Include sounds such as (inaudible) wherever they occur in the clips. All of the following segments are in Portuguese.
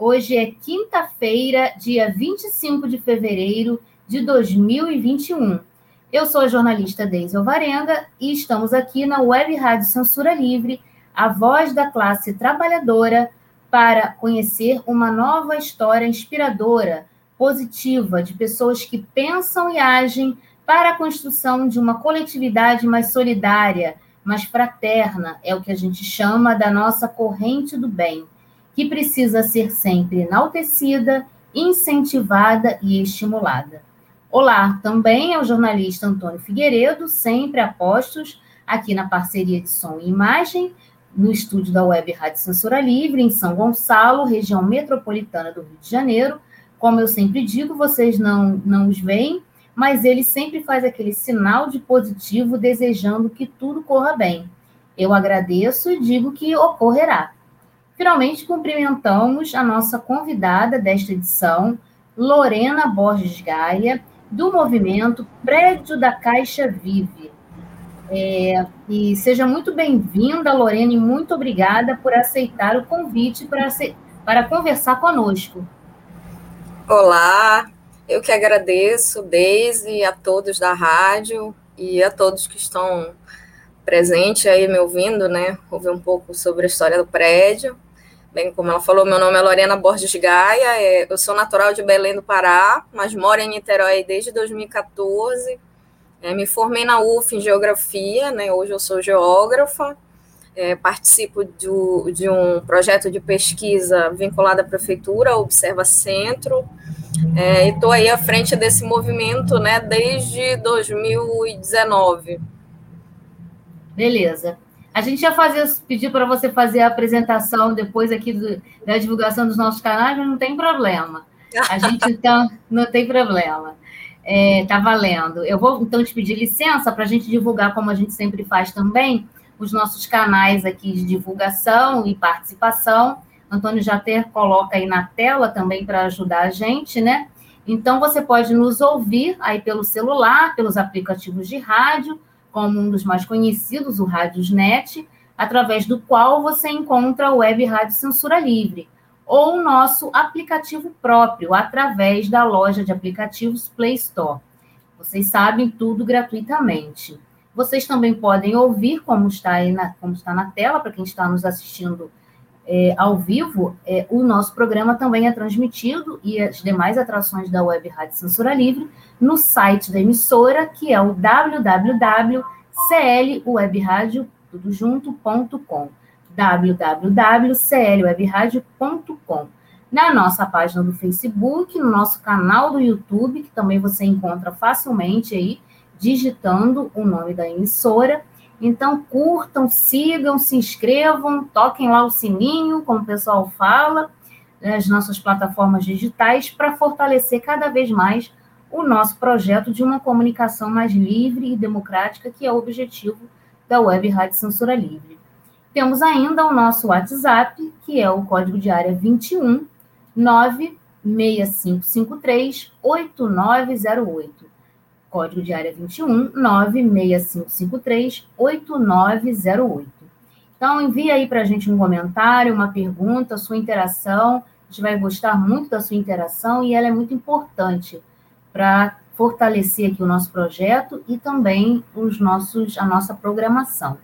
Hoje é quinta-feira, dia 25 de fevereiro de 2021. Eu sou a jornalista Deise Alvarenga e estamos aqui na Web Rádio Censura Livre, a voz da classe trabalhadora, para conhecer uma nova história inspiradora, positiva, de pessoas que pensam e agem para a construção de uma coletividade mais solidária, mais fraterna, é o que a gente chama da nossa corrente do bem que precisa ser sempre enaltecida, incentivada e estimulada. Olá, também é o jornalista Antônio Figueiredo, sempre a postos aqui na parceria de som e imagem, no estúdio da Web Rádio Censura Livre, em São Gonçalo, região metropolitana do Rio de Janeiro. Como eu sempre digo, vocês não, não os veem, mas ele sempre faz aquele sinal de positivo, desejando que tudo corra bem. Eu agradeço e digo que ocorrerá. Finalmente, cumprimentamos a nossa convidada desta edição, Lorena Borges Gaia, do movimento Prédio da Caixa Vive. É, e seja muito bem-vinda, Lorena, e muito obrigada por aceitar o convite para, para conversar conosco. Olá, eu que agradeço, Deise, a todos da rádio e a todos que estão presentes aí me ouvindo, né? Ouvir um pouco sobre a história do prédio. Bem, como ela falou, meu nome é Lorena Borges Gaia, é, eu sou natural de Belém do Pará, mas moro em Niterói desde 2014. É, me formei na UF em Geografia, né, hoje eu sou geógrafa, é, participo do, de um projeto de pesquisa vinculado à Prefeitura, Observa Centro, é, e estou aí à frente desse movimento né, desde 2019. Beleza. A gente ia fazer, pedir para você fazer a apresentação depois aqui do, da divulgação dos nossos canais, mas não tem problema. A (laughs) gente, então, não tem problema. É, tá valendo. Eu vou, então, te pedir licença para a gente divulgar, como a gente sempre faz também, os nossos canais aqui de divulgação e participação. Antônio Jater coloca aí na tela também para ajudar a gente, né? Então, você pode nos ouvir aí pelo celular, pelos aplicativos de rádio, como um dos mais conhecidos, o Radiosnet, através do qual você encontra a Web Rádio Censura Livre, ou o nosso aplicativo próprio, através da loja de aplicativos Play Store. Vocês sabem tudo gratuitamente. Vocês também podem ouvir, como está, na, como está na tela, para quem está nos assistindo é, ao vivo, é, o nosso programa também é transmitido e as demais atrações da Web Rádio Censura Livre no site da emissora, que é o www.clwebradio.com www.clwebradio.com Na nossa página do Facebook, no nosso canal do YouTube, que também você encontra facilmente aí, digitando o nome da emissora, então, curtam, sigam, se inscrevam, toquem lá o sininho, como o pessoal fala, nas né, nossas plataformas digitais, para fortalecer cada vez mais o nosso projeto de uma comunicação mais livre e democrática, que é o objetivo da Web Rádio Censura Livre. Temos ainda o nosso WhatsApp, que é o código de área 21 96553 8908 código de área 21 96553 8908. Então, envie aí para a gente um comentário, uma pergunta, sua interação. A gente vai gostar muito da sua interação e ela é muito importante para fortalecer aqui o nosso projeto e também os nossos, a nossa programação.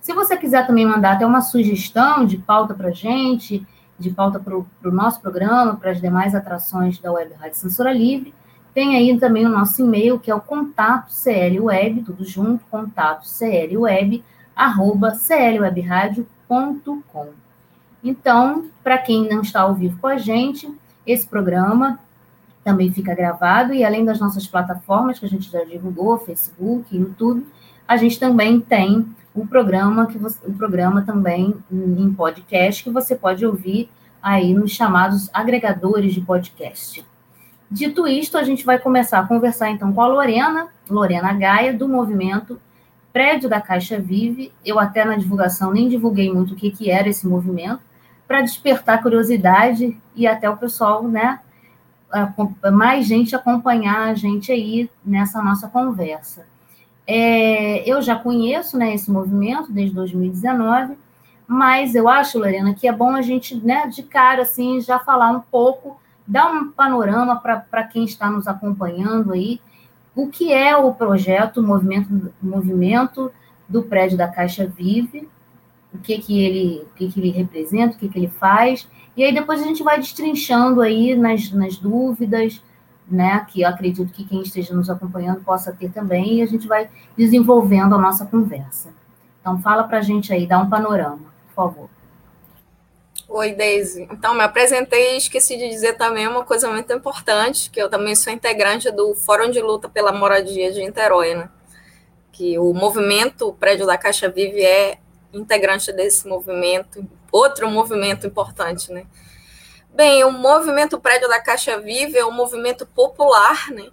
Se você quiser também mandar até uma sugestão de pauta para a gente, de pauta para o pro nosso programa, para as demais atrações da Web Rádio Censura Livre, tem aí também o nosso e-mail, que é o contato clweb, tudo junto, contato clweb, arroba clwebradio.com. Então, para quem não está ao vivo com a gente, esse programa também fica gravado e além das nossas plataformas que a gente já divulgou, Facebook, YouTube, a gente também tem o programa que você, o programa também em podcast que você pode ouvir aí nos chamados agregadores de podcast. Dito isto, a gente vai começar a conversar então com a Lorena, Lorena Gaia, do movimento Prédio da Caixa Vive. Eu até na divulgação nem divulguei muito o que, que era esse movimento, para despertar curiosidade e até o pessoal, né, mais gente acompanhar a gente aí nessa nossa conversa. É, eu já conheço né, esse movimento desde 2019, mas eu acho, Lorena, que é bom a gente, né, de cara, assim, já falar um pouco, dar um panorama para quem está nos acompanhando aí, o que é o projeto, o movimento, movimento do prédio da Caixa Vive, o que que ele, o que que ele representa, o que que ele faz, e aí depois a gente vai destrinchando aí nas, nas dúvidas, né, que eu acredito que quem esteja nos acompanhando possa ter também, e a gente vai desenvolvendo a nossa conversa. Então fala para a gente aí, dá um panorama favor. Oi, Deise. Então, me apresentei e esqueci de dizer também uma coisa muito importante, que eu também sou integrante do Fórum de Luta pela Moradia de Niterói, né? Que o movimento o Prédio da Caixa Vive é integrante desse movimento, outro movimento importante, né? Bem, o movimento Prédio da Caixa Vive é um movimento popular, né?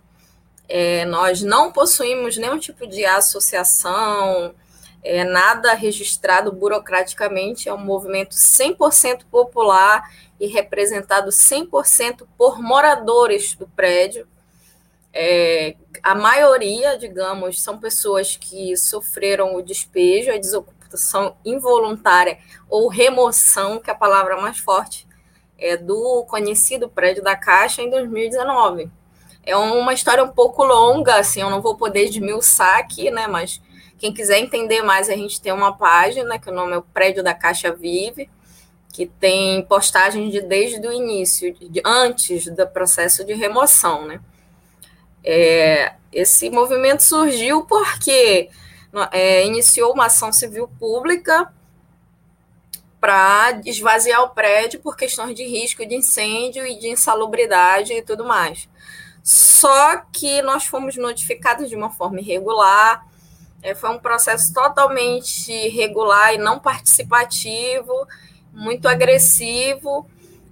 É, nós não possuímos nenhum tipo de associação, é nada registrado burocraticamente, é um movimento 100% popular e representado 100% por moradores do prédio. É, a maioria, digamos, são pessoas que sofreram o despejo, a desocupação involuntária ou remoção, que é a palavra mais forte, é do conhecido prédio da Caixa em 2019. É uma história um pouco longa, assim, eu não vou poder esmiuçar aqui, né, mas quem quiser entender mais, a gente tem uma página, que o nome é o Prédio da Caixa Vive, que tem postagens de desde o início, de, antes do processo de remoção, né? É, esse movimento surgiu porque é, iniciou uma ação civil pública para esvaziar o prédio por questões de risco de incêndio e de insalubridade e tudo mais. Só que nós fomos notificados de uma forma irregular, é, foi um processo totalmente irregular e não participativo, muito agressivo,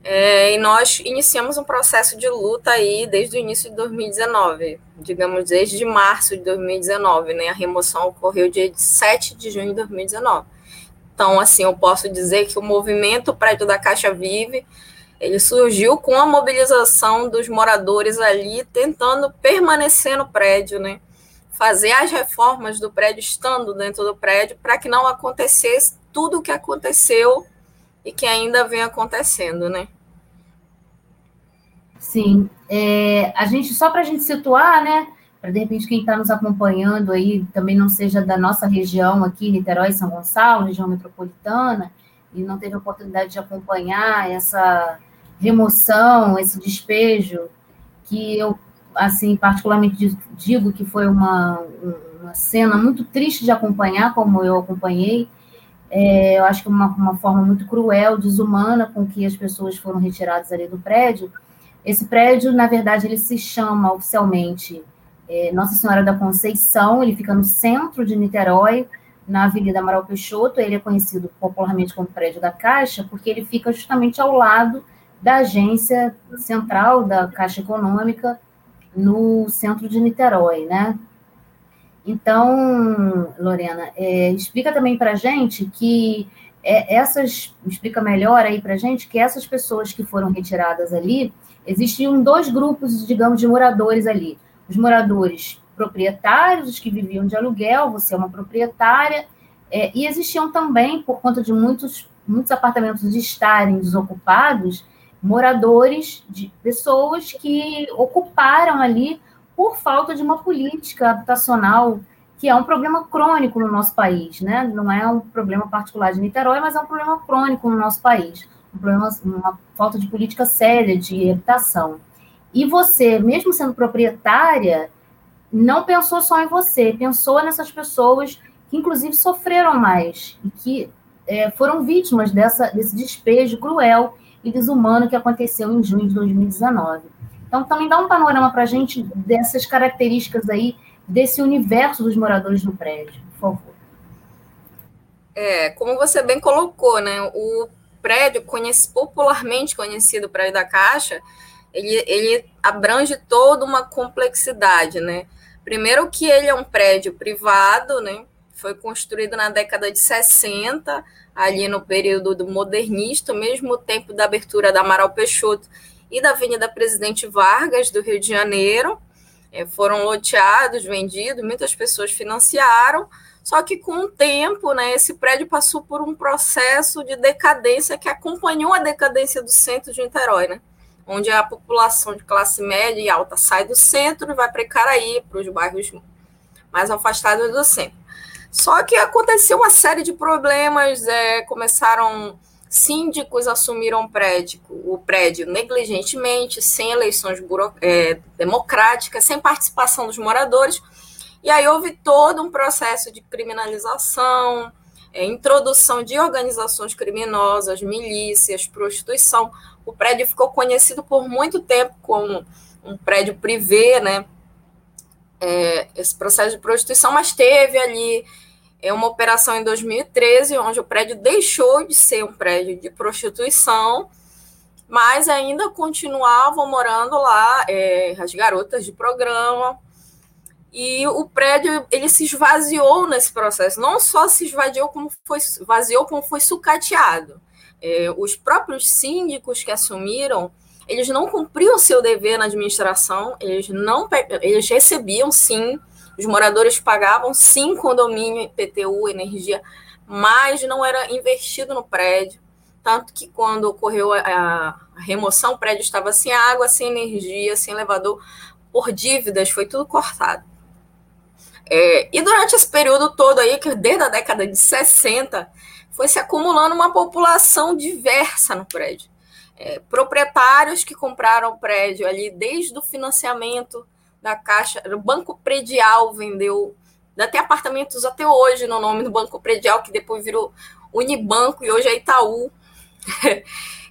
é, e nós iniciamos um processo de luta aí desde o início de 2019, digamos, desde março de 2019, né? A remoção ocorreu dia 7 de junho de 2019. Então, assim, eu posso dizer que o movimento Prédio da Caixa Vive, ele surgiu com a mobilização dos moradores ali, tentando permanecer no prédio, né? Fazer as reformas do prédio estando dentro do prédio para que não acontecesse tudo o que aconteceu e que ainda vem acontecendo, né? Sim. É, a gente, só para a gente situar, né? Para de repente quem está nos acompanhando aí também não seja da nossa região aqui, Niterói, São Gonçalo, região metropolitana, e não teve oportunidade de acompanhar essa remoção, esse despejo, que eu assim, particularmente digo que foi uma, uma cena muito triste de acompanhar, como eu acompanhei. É, eu acho que uma, uma forma muito cruel, desumana, com que as pessoas foram retiradas ali do prédio. Esse prédio, na verdade, ele se chama oficialmente é, Nossa Senhora da Conceição, ele fica no centro de Niterói, na Avenida Amaral Peixoto. Ele é conhecido popularmente como Prédio da Caixa, porque ele fica justamente ao lado da agência central da Caixa Econômica, no centro de Niterói, né? Então, Lorena, é, explica também para a gente que é, essas, explica melhor aí para gente que essas pessoas que foram retiradas ali, existiam dois grupos, digamos, de moradores ali. Os moradores proprietários, os que viviam de aluguel, você é uma proprietária, é, e existiam também, por conta de muitos, muitos apartamentos estarem desocupados, moradores, de pessoas que ocuparam ali por falta de uma política habitacional, que é um problema crônico no nosso país, né? Não é um problema particular de Niterói, mas é um problema crônico no nosso país, um problema, uma falta de política séria de habitação. E você, mesmo sendo proprietária, não pensou só em você, pensou nessas pessoas que, inclusive, sofreram mais e que é, foram vítimas dessa, desse despejo cruel e desumano que aconteceu em junho de 2019. Então, também dá um panorama para a gente dessas características aí, desse universo dos moradores do prédio, por favor. É, como você bem colocou, né, o prédio, conhece, popularmente conhecido prédio da Caixa, ele, ele abrange toda uma complexidade, né? Primeiro que ele é um prédio privado, né? Foi construído na década de 60, ali no período do modernista, mesmo tempo da abertura da Amaral Peixoto e da Avenida Presidente Vargas, do Rio de Janeiro. É, foram loteados, vendidos, muitas pessoas financiaram, Só que com o tempo, né, esse prédio passou por um processo de decadência que acompanhou a decadência do centro de Niterói, né? Onde a população de classe média e alta sai do centro e vai para Icaraí, para os bairros mais afastados do centro. Só que aconteceu uma série de problemas, é, começaram síndicos assumiram prédio, o prédio negligentemente, sem eleições é, democráticas, sem participação dos moradores, e aí houve todo um processo de criminalização, é, introdução de organizações criminosas, milícias, prostituição. O prédio ficou conhecido por muito tempo como um prédio privê, né? É, esse processo de prostituição, mas teve ali é uma operação em 2013, onde o prédio deixou de ser um prédio de prostituição, mas ainda continuavam morando lá é, as garotas de programa, e o prédio ele se esvaziou nesse processo. Não só se esvaziou como foi esvaziou como foi sucateado. É, os próprios síndicos que assumiram, eles não cumpriam seu dever na administração. Eles não eles recebiam sim, os moradores pagavam sim condomínio, PTU, energia, mas não era investido no prédio. Tanto que quando ocorreu a, a remoção, o prédio estava sem água, sem energia, sem elevador, por dívidas, foi tudo cortado. É, e durante esse período todo aí, que desde a década de 60, foi se acumulando uma população diversa no prédio. É, proprietários que compraram o prédio ali desde o financiamento da Caixa, o Banco Predial vendeu, até apartamentos até hoje no nome do Banco Predial, que depois virou Unibanco e hoje é Itaú. (laughs)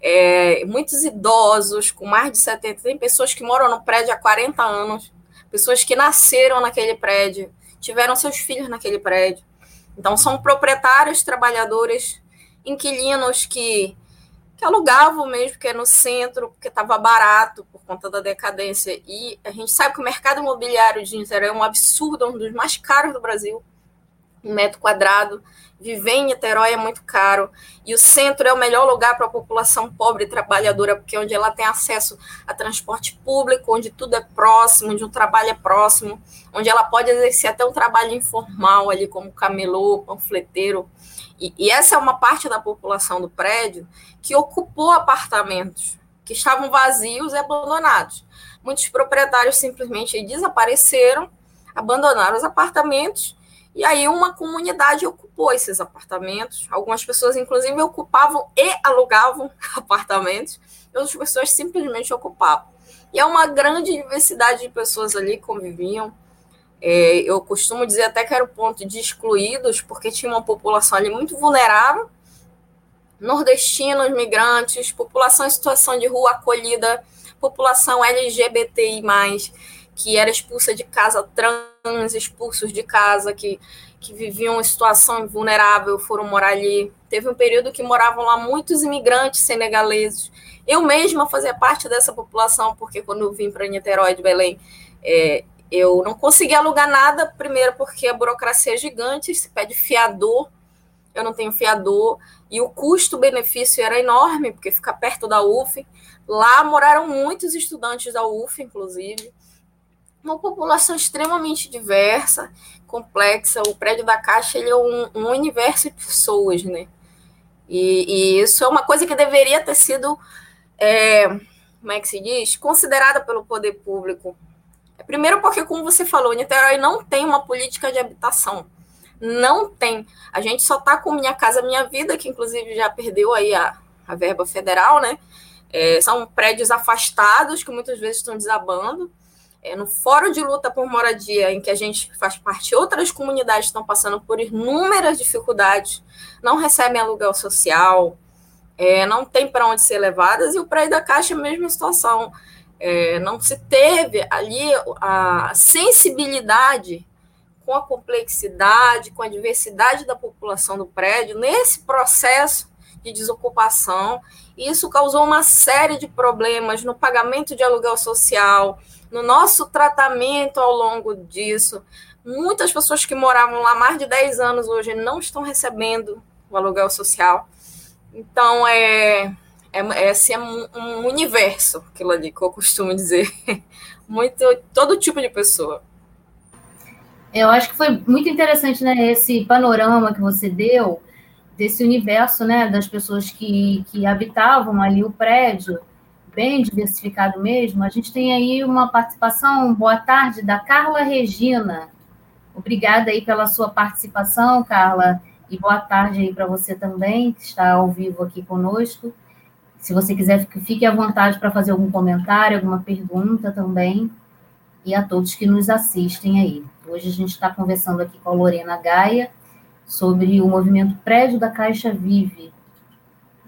É, muitos idosos com mais de 70, tem pessoas que moram no prédio há 40 anos, pessoas que nasceram naquele prédio, tiveram seus filhos naquele prédio. Então, são proprietários, trabalhadores, inquilinos que, que alugavam mesmo, que é no centro, porque estava barato por conta da decadência. E a gente sabe que o mercado imobiliário de Niterói é um absurdo, é um dos mais caros do Brasil um metro quadrado. Viver em Niterói é muito caro. E o centro é o melhor lugar para a população pobre e trabalhadora, porque é onde ela tem acesso a transporte público, onde tudo é próximo, onde o trabalho é próximo, onde ela pode exercer até um trabalho informal ali, como camelô, panfleteiro. E, e essa é uma parte da população do prédio que ocupou apartamentos que estavam vazios e abandonados. Muitos proprietários simplesmente desapareceram, abandonaram os apartamentos e aí uma comunidade ocupou esses apartamentos. Algumas pessoas, inclusive, ocupavam e alugavam (laughs) apartamentos, e outras pessoas simplesmente ocupavam. E é uma grande diversidade de pessoas ali conviviam. É, eu costumo dizer até que era o ponto de excluídos, porque tinha uma população ali muito vulnerável, nordestinos, migrantes, população em situação de rua acolhida, população LGBTI+, que era expulsa de casa trans, expulsos de casa, que, que viviam em situação vulnerável, foram morar ali. Teve um período que moravam lá muitos imigrantes senegaleses. Eu mesma fazia parte dessa população, porque quando eu vim para Niterói de Belém, é, eu não consegui alugar nada, primeiro porque a burocracia é gigante, se pede fiador, eu não tenho fiador, e o custo-benefício era enorme, porque fica perto da UF. Lá moraram muitos estudantes da UF, inclusive uma população extremamente diversa, complexa. O prédio da Caixa ele é um, um universo de pessoas, né? E, e, isso é uma coisa que deveria ter sido, é, como é que se diz, considerada pelo poder público. Primeiro porque, como você falou, Niterói não tem uma política de habitação. Não tem. A gente só está com Minha Casa Minha Vida, que inclusive já perdeu aí a, a verba federal, né? É, são prédios afastados que muitas vezes estão desabando é, no Fórum de Luta por Moradia, em que a gente faz parte, outras comunidades estão passando por inúmeras dificuldades, não recebem aluguel social, é, não tem para onde ser levadas, e o prédio da Caixa, mesma situação. É, não se teve ali a sensibilidade com a complexidade, com a diversidade da população do prédio, nesse processo de desocupação. Isso causou uma série de problemas no pagamento de aluguel social, no nosso tratamento ao longo disso. Muitas pessoas que moravam lá mais de 10 anos hoje não estão recebendo o aluguel social. Então, é, é, é, assim, é um universo, aquilo ali que eu costumo dizer. (laughs) Muito, todo tipo de pessoa. Eu acho que foi muito interessante, né, esse panorama que você deu desse universo, né, das pessoas que, que habitavam ali o prédio, bem diversificado mesmo. A gente tem aí uma participação, boa tarde, da Carla Regina. Obrigada aí pela sua participação, Carla, e boa tarde aí para você também, que está ao vivo aqui conosco. Se você quiser, fique à vontade para fazer algum comentário, alguma pergunta também, e a todos que nos assistem aí. Hoje a gente está conversando aqui com a Lorena Gaia sobre o movimento Prédio da Caixa Vive.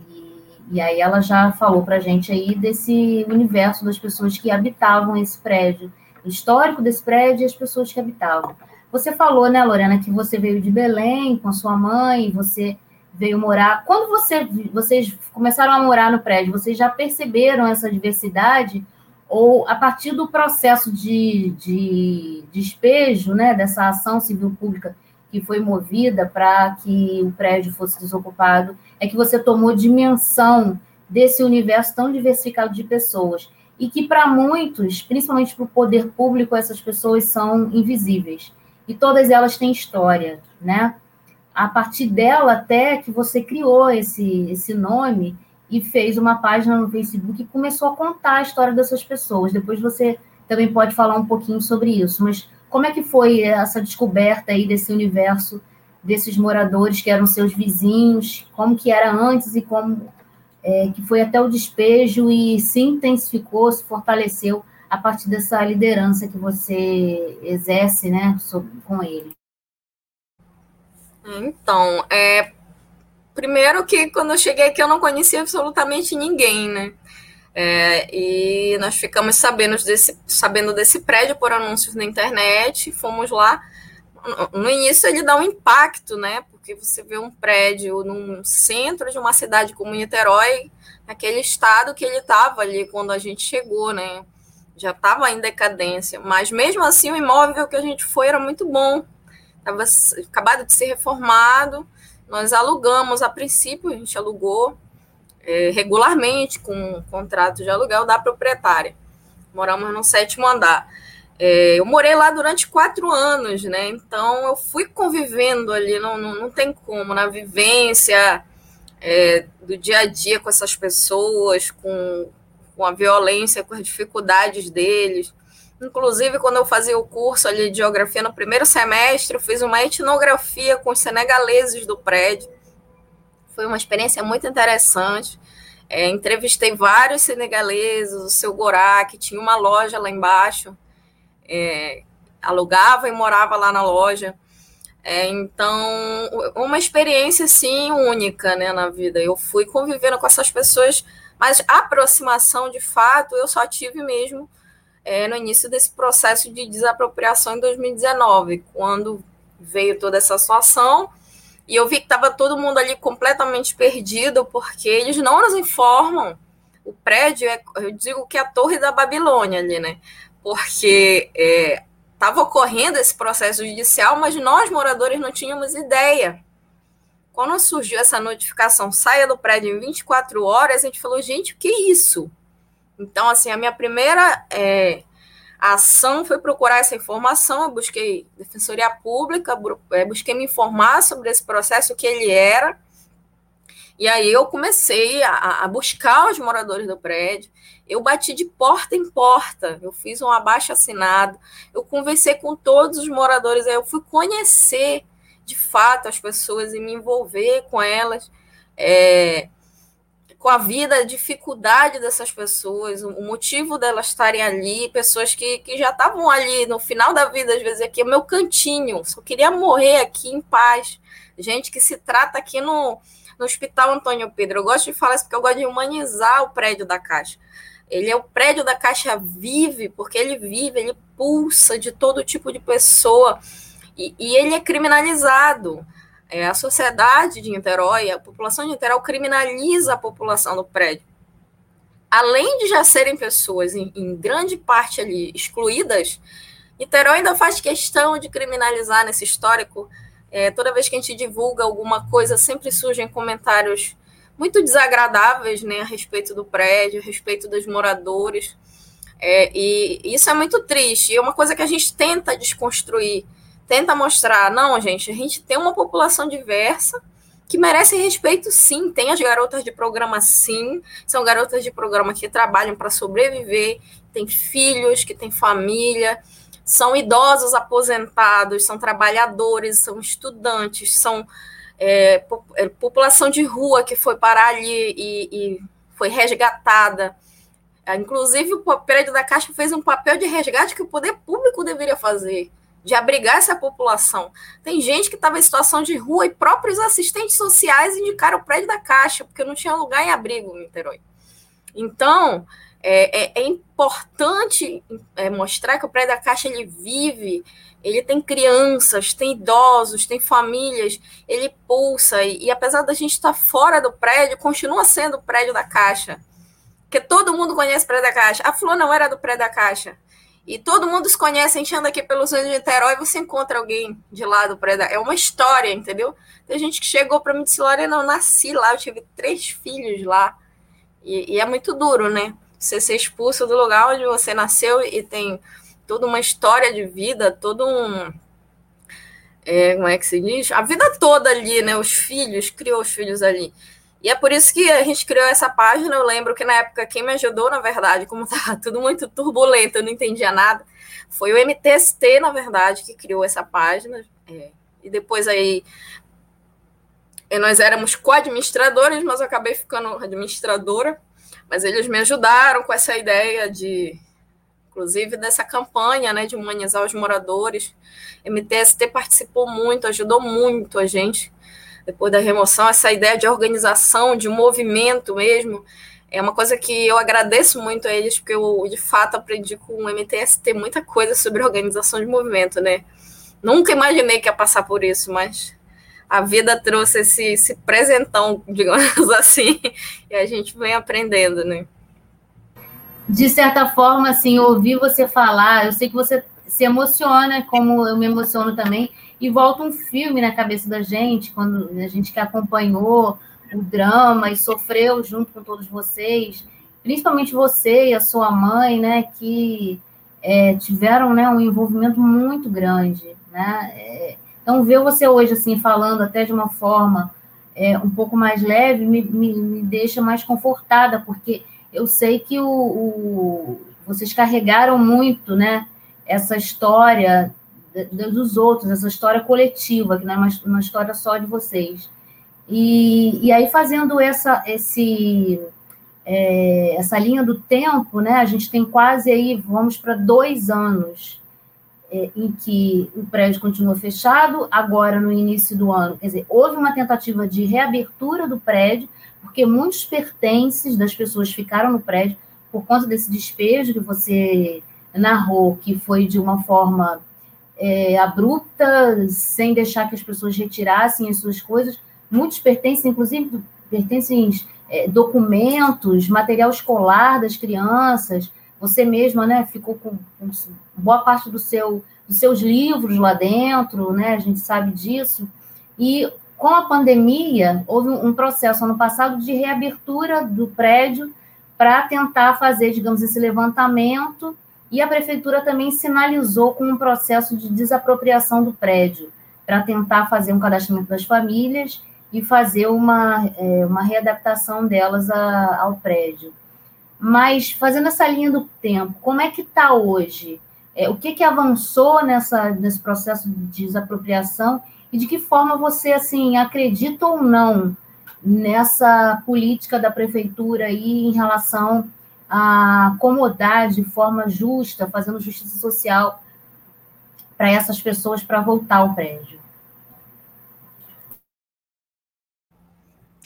E, e aí ela já falou para a gente aí desse universo das pessoas que habitavam esse prédio, histórico desse prédio e as pessoas que habitavam. Você falou, né, Lorena, que você veio de Belém com a sua mãe, você veio morar. Quando você, vocês começaram a morar no prédio, vocês já perceberam essa diversidade? ou a partir do processo de, de despejo, né, dessa ação civil pública que foi movida para que o prédio fosse desocupado, é que você tomou dimensão desse universo tão diversificado de pessoas e que para muitos, principalmente para o poder público, essas pessoas são invisíveis e todas elas têm história, né? A partir dela até que você criou esse esse nome e fez uma página no Facebook e começou a contar a história dessas pessoas. Depois você também pode falar um pouquinho sobre isso. Mas como é que foi essa descoberta aí desse universo desses moradores que eram seus vizinhos? Como que era antes e como é, que foi até o despejo e se intensificou, se fortaleceu a partir dessa liderança que você exerce, né, sobre, com ele? Então, é, Primeiro que quando eu cheguei aqui eu não conhecia absolutamente ninguém, né? É, e nós ficamos sabendo desse, sabendo desse prédio por anúncios na internet, fomos lá. No início ele dá um impacto, né? Porque você vê um prédio no centro de uma cidade como Niterói, naquele estado que ele estava ali quando a gente chegou, né? Já estava em decadência. Mas mesmo assim o imóvel que a gente foi era muito bom. Estava acabado de ser reformado nós alugamos, a princípio, a gente alugou é, regularmente, com um contrato de aluguel da proprietária. Moramos no sétimo andar. É, eu morei lá durante quatro anos, né? Então eu fui convivendo ali, não, não, não tem como, na vivência é, do dia a dia com essas pessoas, com, com a violência, com as dificuldades deles. Inclusive, quando eu fazia o curso ali de geografia no primeiro semestre, eu fiz uma etnografia com os senegaleses do prédio. Foi uma experiência muito interessante. É, entrevistei vários senegaleses, o seu Gorá, que tinha uma loja lá embaixo, é, alugava e morava lá na loja. É, então, uma experiência, sim, única né, na vida. Eu fui convivendo com essas pessoas, mas aproximação, de fato, eu só tive mesmo é, no início desse processo de desapropriação em 2019, quando veio toda essa situação. E eu vi que estava todo mundo ali completamente perdido, porque eles não nos informam. O prédio é, eu digo que é a Torre da Babilônia ali, né? Porque estava é, ocorrendo esse processo judicial, mas nós, moradores, não tínhamos ideia. Quando surgiu essa notificação, saia do prédio em 24 horas, a gente falou, gente, o que é isso? Então, assim, a minha primeira é, ação foi procurar essa informação. Eu busquei defensoria pública, é, busquei me informar sobre esse processo, o que ele era. E aí eu comecei a, a buscar os moradores do prédio. Eu bati de porta em porta, eu fiz um abaixo assinado, eu conversei com todos os moradores, aí eu fui conhecer de fato as pessoas e me envolver com elas. É, com a vida, a dificuldade dessas pessoas, o motivo delas estarem ali, pessoas que, que já estavam ali no final da vida, às vezes aqui é o meu cantinho, só queria morrer aqui em paz. Gente que se trata aqui no, no Hospital Antônio Pedro. Eu gosto de falar isso porque eu gosto de humanizar o prédio da Caixa. Ele é o prédio da Caixa vive, porque ele vive, ele pulsa de todo tipo de pessoa. E, e ele é criminalizado é, a sociedade de Niterói, a população de Niterói criminaliza a população do prédio. Além de já serem pessoas, em, em grande parte ali, excluídas, Niterói ainda faz questão de criminalizar nesse histórico. É, toda vez que a gente divulga alguma coisa, sempre surgem comentários muito desagradáveis né, a respeito do prédio, a respeito dos moradores. É, e isso é muito triste. É uma coisa que a gente tenta desconstruir tenta mostrar, não, gente, a gente tem uma população diversa que merece respeito, sim. Tem as garotas de programa, sim. São garotas de programa que trabalham para sobreviver, têm filhos, que têm família, são idosos aposentados, são trabalhadores, são estudantes, são é, é população de rua que foi parar ali e, e foi resgatada. Inclusive, o prédio da Caixa fez um papel de resgate que o poder público deveria fazer de abrigar essa população. Tem gente que estava em situação de rua e próprios assistentes sociais indicaram o prédio da Caixa, porque não tinha lugar em abrigo em Niterói. Então, é, é, é importante é, mostrar que o prédio da Caixa ele vive, ele tem crianças, tem idosos, tem famílias, ele pulsa, e, e apesar da gente estar fora do prédio, continua sendo o prédio da Caixa. Porque todo mundo conhece o prédio da Caixa. A Flor não era do prédio da Caixa. E todo mundo se conhece, a gente anda aqui pelo centro de Niterói, você encontra alguém de lá do prédio. É uma história, entendeu? Tem gente que chegou para mim e disse, Lorena, eu nasci lá, eu tive três filhos lá. E, e, é muito duro, né? Você ser expulso do lugar onde você nasceu e tem toda uma história de vida, todo um... É, como é que se diz? A vida toda ali, né? Os filhos, criou os filhos ali. E é por isso que a gente criou essa página. Eu lembro que na época quem me ajudou, na verdade, como estava (laughs) tudo muito turbulento, eu não entendia nada, foi o MTST, na verdade, que criou essa página. É, e depois aí nós éramos co-administradores, mas eu acabei ficando administradora. Mas eles me ajudaram com essa ideia de, inclusive, dessa campanha né, de humanizar os moradores. MTST participou muito, ajudou muito a gente depois da remoção, essa ideia de organização, de movimento mesmo, é uma coisa que eu agradeço muito a eles, porque eu, de fato, aprendi com o MTST muita coisa sobre organização de movimento, né? Nunca imaginei que ia passar por isso, mas a vida trouxe esse, esse presentão, (laughs) digamos assim, e a gente vem aprendendo, né? De certa forma, assim, ouvir você falar, eu sei que você se emociona, como eu me emociono também, e volta um filme na cabeça da gente, quando a gente que acompanhou o drama e sofreu junto com todos vocês, principalmente você e a sua mãe, né, que é, tiveram né, um envolvimento muito grande, né? É, então, ver você hoje assim falando até de uma forma é, um pouco mais leve me, me, me, deixa mais confortada, porque eu sei que o, o, vocês carregaram muito, né? Essa história dos outros, essa história coletiva, que não é uma, uma história só de vocês. E, e aí, fazendo essa, esse, é, essa linha do tempo, né, a gente tem quase aí, vamos para dois anos é, em que o prédio continua fechado, agora no início do ano. Quer dizer, houve uma tentativa de reabertura do prédio, porque muitos pertences das pessoas ficaram no prédio por conta desse despejo que você narrou, que foi de uma forma é, abrupta, sem deixar que as pessoas retirassem as suas coisas. Muitos pertencem, inclusive, pertencem é, documentos, material escolar das crianças. Você mesma, né, ficou com, com boa parte do seu, dos seus livros lá dentro, né? A gente sabe disso. E com a pandemia, houve um processo ano passado de reabertura do prédio para tentar fazer, digamos, esse levantamento e a prefeitura também sinalizou com um processo de desapropriação do prédio, para tentar fazer um cadastramento das famílias e fazer uma, é, uma readaptação delas a, ao prédio. Mas, fazendo essa linha do tempo, como é que está hoje? É, o que, que avançou nessa, nesse processo de desapropriação e de que forma você assim acredita ou não nessa política da prefeitura aí em relação acomodar de forma justa, fazendo justiça social para essas pessoas para voltar ao prédio.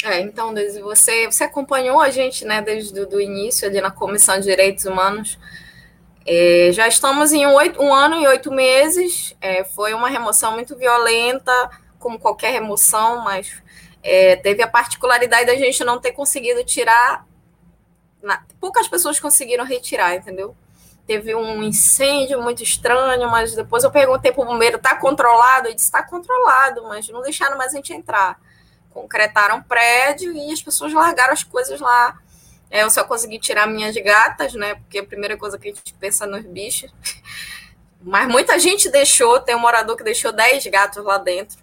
É, então, Deise, você, você acompanhou a gente né, desde o início ali na Comissão de Direitos Humanos. É, já estamos em um, oito, um, ano e oito meses. É, foi uma remoção muito violenta, como qualquer remoção, mas é, teve a particularidade da gente não ter conseguido tirar na, poucas pessoas conseguiram retirar, entendeu? Teve um incêndio muito estranho, mas depois eu perguntei para o bombeiro, está controlado? Ele disse, está controlado, mas não deixaram mais a gente entrar. Concretaram prédio e as pessoas largaram as coisas lá. É, eu só consegui tirar minhas gatas, né? Porque a primeira coisa que a gente pensa nos bichos. (laughs) mas muita gente deixou, tem um morador que deixou 10 gatos lá dentro.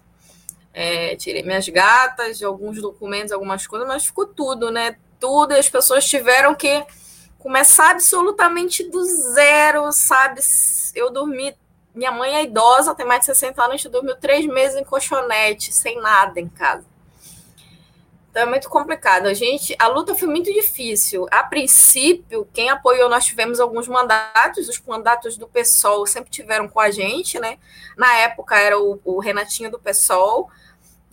É, tirei minhas gatas, alguns documentos, algumas coisas, mas ficou tudo, né? Tudo, e as pessoas tiveram que começar absolutamente do zero, sabe? Eu dormi. Minha mãe é idosa, tem mais de 60 anos, dormiu três meses em colchonete, sem nada em casa. Então é muito complicado. A gente, a luta foi muito difícil. A princípio, quem apoiou, nós tivemos alguns mandatos, os mandatos do PSOL sempre tiveram com a gente, né? Na época era o, o Renatinho do PSOL,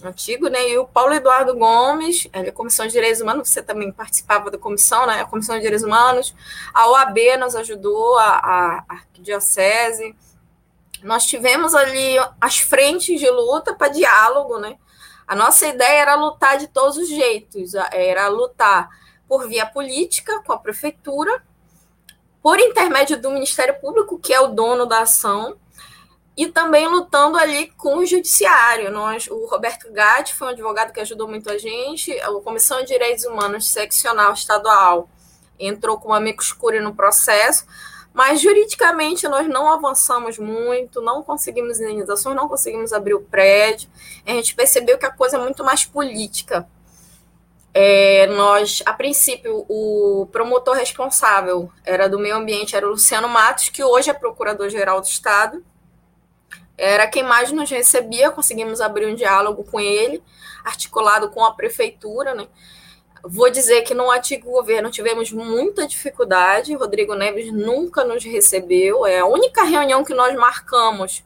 antigo, né? E o Paulo Eduardo Gomes, ele é Comissão de Direitos Humanos, você também participava da comissão, né? A Comissão de Direitos Humanos. A OAB nos ajudou, a, a Arquidiocese. Nós tivemos ali as frentes de luta para diálogo, né? A nossa ideia era lutar de todos os jeitos, era lutar por via política com a prefeitura, por intermédio do Ministério Público, que é o dono da ação, e também lutando ali com o judiciário. Nós, o Roberto Gatti foi um advogado que ajudou muito a gente, a Comissão de Direitos Humanos Seccional Estadual entrou com uma micoscura no processo, mas juridicamente nós não avançamos muito, não conseguimos indenizações, não conseguimos abrir o prédio. A gente percebeu que a coisa é muito mais política. É, nós, a princípio, o promotor responsável era do meio ambiente, era o Luciano Matos, que hoje é procurador-geral do Estado. Era quem mais nos recebia, conseguimos abrir um diálogo com ele, articulado com a prefeitura, né? Vou dizer que no antigo governo tivemos muita dificuldade. Rodrigo Neves nunca nos recebeu. É a única reunião que nós marcamos.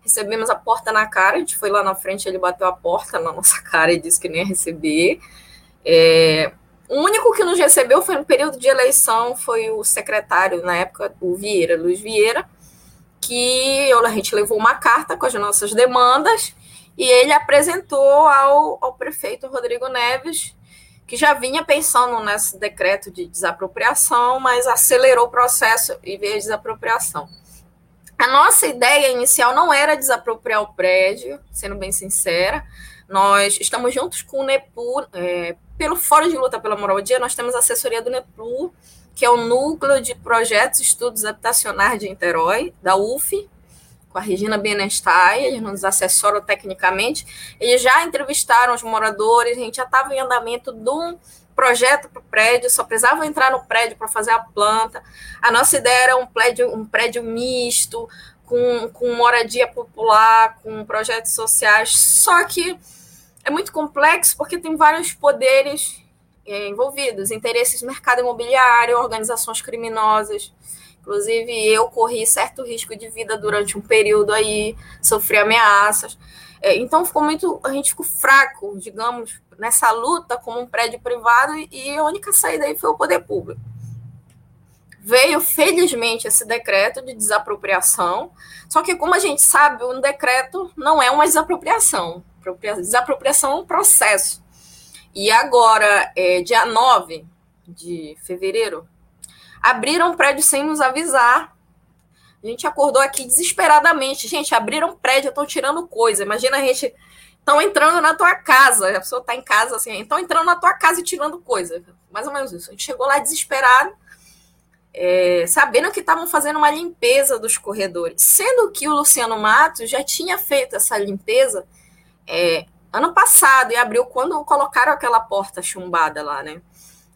Recebemos a porta na cara. A gente foi lá na frente, ele bateu a porta na nossa cara e disse que nem ia receber. É, o único que nos recebeu foi no período de eleição, foi o secretário, na época, o Vieira, Luiz Vieira, que a gente levou uma carta com as nossas demandas e ele apresentou ao, ao prefeito Rodrigo Neves que já vinha pensando nesse decreto de desapropriação, mas acelerou o processo e veio a desapropriação. A nossa ideia inicial não era desapropriar o prédio, sendo bem sincera. Nós estamos juntos com o NEPU, é, pelo Fórum de Luta pela Moradia, nós temos assessoria do NEPU, que é o Núcleo de Projetos e Estudos Habitacionais de Niterói, da UF, com a Regina Benestein, eles nos assessoram tecnicamente, eles já entrevistaram os moradores, a gente já estava em andamento de um projeto para o prédio, só precisava entrar no prédio para fazer a planta. A nossa ideia era um prédio, um prédio misto, com, com moradia popular, com projetos sociais, só que é muito complexo porque tem vários poderes é, envolvidos, interesses no mercado imobiliário, organizações criminosas, Inclusive, eu corri certo risco de vida durante um período aí, sofri ameaças. É, então, ficou muito. A gente ficou fraco, digamos, nessa luta como um prédio privado, e a única saída aí foi o poder público. Veio, felizmente, esse decreto de desapropriação, só que, como a gente sabe, um decreto não é uma desapropriação. Desapropriação é um processo. E agora, é, dia 9 de fevereiro, abriram um prédio sem nos avisar. A gente acordou aqui desesperadamente. Gente, abriram um prédio, estão tirando coisa. Imagina a gente. Estão entrando na tua casa. A pessoa está em casa assim. Estão entrando na tua casa e tirando coisa. Mais ou menos isso. A gente chegou lá desesperado, é, sabendo que estavam fazendo uma limpeza dos corredores. Sendo que o Luciano Matos já tinha feito essa limpeza é, ano passado, em abril, quando colocaram aquela porta chumbada lá, né?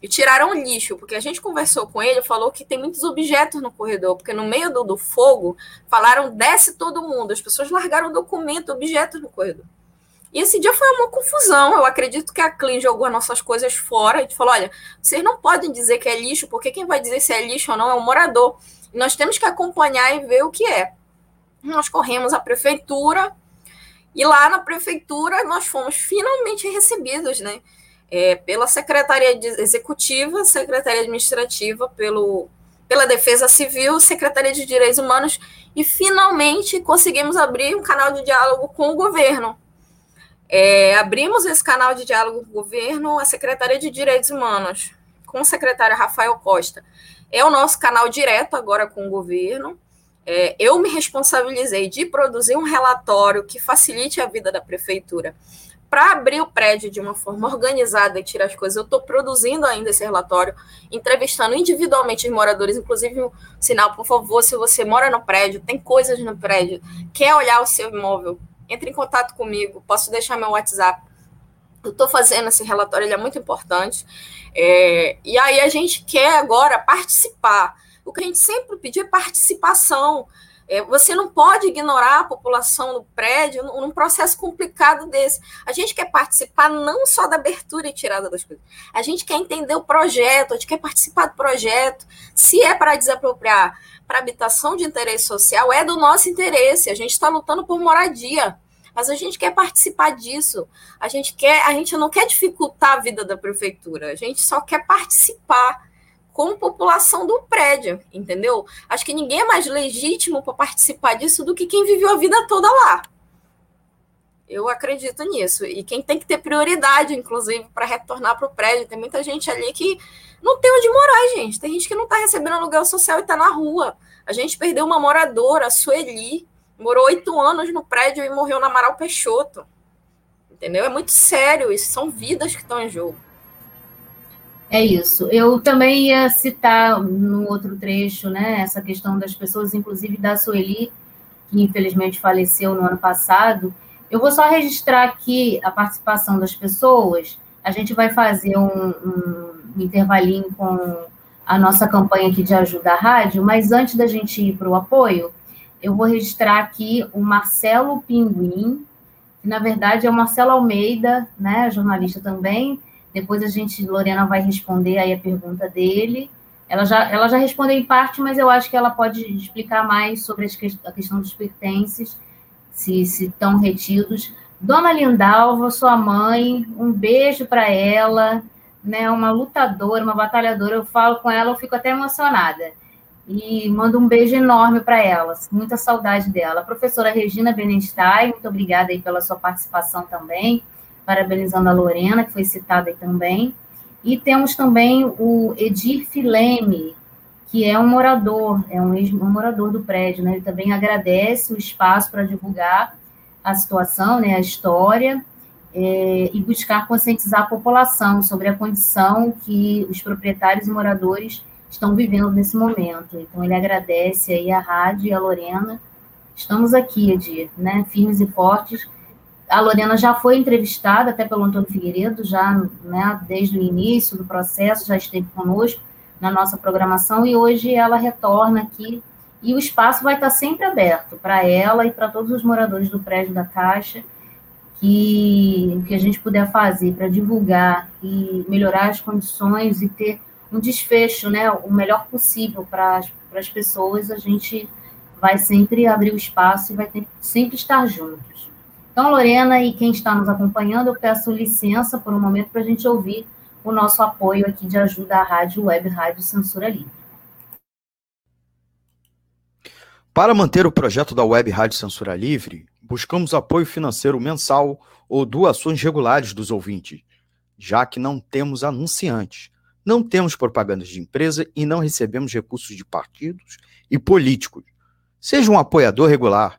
e tiraram o lixo, porque a gente conversou com ele, falou que tem muitos objetos no corredor, porque no meio do, do fogo falaram desce todo mundo, as pessoas largaram documento, objetos no corredor. E esse dia foi uma confusão. Eu acredito que a Clean jogou as nossas coisas fora. Gente falou: olha, vocês não podem dizer que é lixo, porque quem vai dizer se é lixo ou não é o morador. E nós temos que acompanhar e ver o que é. Nós corremos à prefeitura, e lá na prefeitura nós fomos finalmente recebidos, né? é, pela Secretaria Executiva, Secretaria Administrativa, pelo, pela Defesa Civil, Secretaria de Direitos Humanos, e finalmente conseguimos abrir um canal de diálogo com o governo. É, abrimos esse canal de diálogo com o governo, a Secretaria de Direitos Humanos, com o secretário Rafael Costa. É o nosso canal direto agora com o governo. É, eu me responsabilizei de produzir um relatório que facilite a vida da prefeitura para abrir o prédio de uma forma organizada e tirar as coisas. Eu estou produzindo ainda esse relatório, entrevistando individualmente os moradores, inclusive um sinal, por favor, se você mora no prédio, tem coisas no prédio, quer olhar o seu imóvel, entre em contato comigo, posso deixar meu WhatsApp. Eu estou fazendo esse relatório, ele é muito importante. É, e aí a gente quer agora participar. O que a gente sempre pediu é participação. É, você não pode ignorar a população do prédio num, processo complicado desse. A gente quer participar não só da abertura e tirada das coisas, a gente quer entender o projeto, a gente quer participar do projeto. Se é para desapropriar para habitação de interesse social, é do nosso interesse. A gente está lutando por moradia mas a gente quer participar disso. A gente quer, a gente não quer dificultar a vida da prefeitura, a gente só quer participar como população do prédio, entendeu? Acho que ninguém é mais legítimo para participar disso do que quem viveu a vida toda lá. Eu acredito nisso. E quem tem que ter prioridade, inclusive, para retornar para o prédio. Tem muita gente ali que não tem onde morar, gente. Tem gente que não está recebendo aluguel social e está na rua. A gente perdeu uma moradora, a Sueli, morou oito anos no prédio e morreu na Amaral Peixoto. Entendeu? É muito sério isso. São vidas que estão em jogo. É isso. Eu também ia citar no outro trecho, né, essa questão das pessoas, inclusive da Sueli, que infelizmente faleceu no ano passado. Eu vou só registrar aqui a participação das pessoas. A gente vai fazer um, um intervalinho com a nossa campanha aqui de ajuda à rádio, mas antes da gente ir para o apoio, eu vou registrar aqui o Marcelo Pinguim, que na verdade é o Marcelo Almeida, né, jornalista também, depois a gente, Lorena vai responder aí a pergunta dele. Ela já, ela já respondeu em parte, mas eu acho que ela pode explicar mais sobre a questão dos pertences, se, se estão retidos. Dona Lindalva, sua mãe, um beijo para ela, né? Uma lutadora, uma batalhadora. Eu falo com ela, eu fico até emocionada. E mando um beijo enorme para ela, muita saudade dela. Professora Regina Benenstein, muito obrigada aí pela sua participação também parabenizando a Lorena, que foi citada aí também. E temos também o Edir Fileme, que é um morador, é um, um morador do prédio, né? Ele também agradece o espaço para divulgar a situação, né, a história, é, e buscar conscientizar a população sobre a condição que os proprietários e moradores estão vivendo nesse momento. Então, ele agradece aí a rádio e a Lorena. Estamos aqui, Edir, né, firmes e fortes, a Lorena já foi entrevistada até pelo Antônio Figueiredo, já né, desde o início do processo, já esteve conosco na nossa programação e hoje ela retorna aqui e o espaço vai estar sempre aberto para ela e para todos os moradores do prédio da Caixa que, que a gente puder fazer para divulgar e melhorar as condições e ter um desfecho, né, o melhor possível para as pessoas, a gente vai sempre abrir o espaço e vai ter, sempre estar juntos. Então, Lorena e quem está nos acompanhando, eu peço licença por um momento para a gente ouvir o nosso apoio aqui de ajuda à Rádio Web Rádio Censura Livre. Para manter o projeto da Web Rádio Censura Livre, buscamos apoio financeiro mensal ou doações regulares dos ouvintes, já que não temos anunciantes, não temos propagandas de empresa e não recebemos recursos de partidos e políticos. Seja um apoiador regular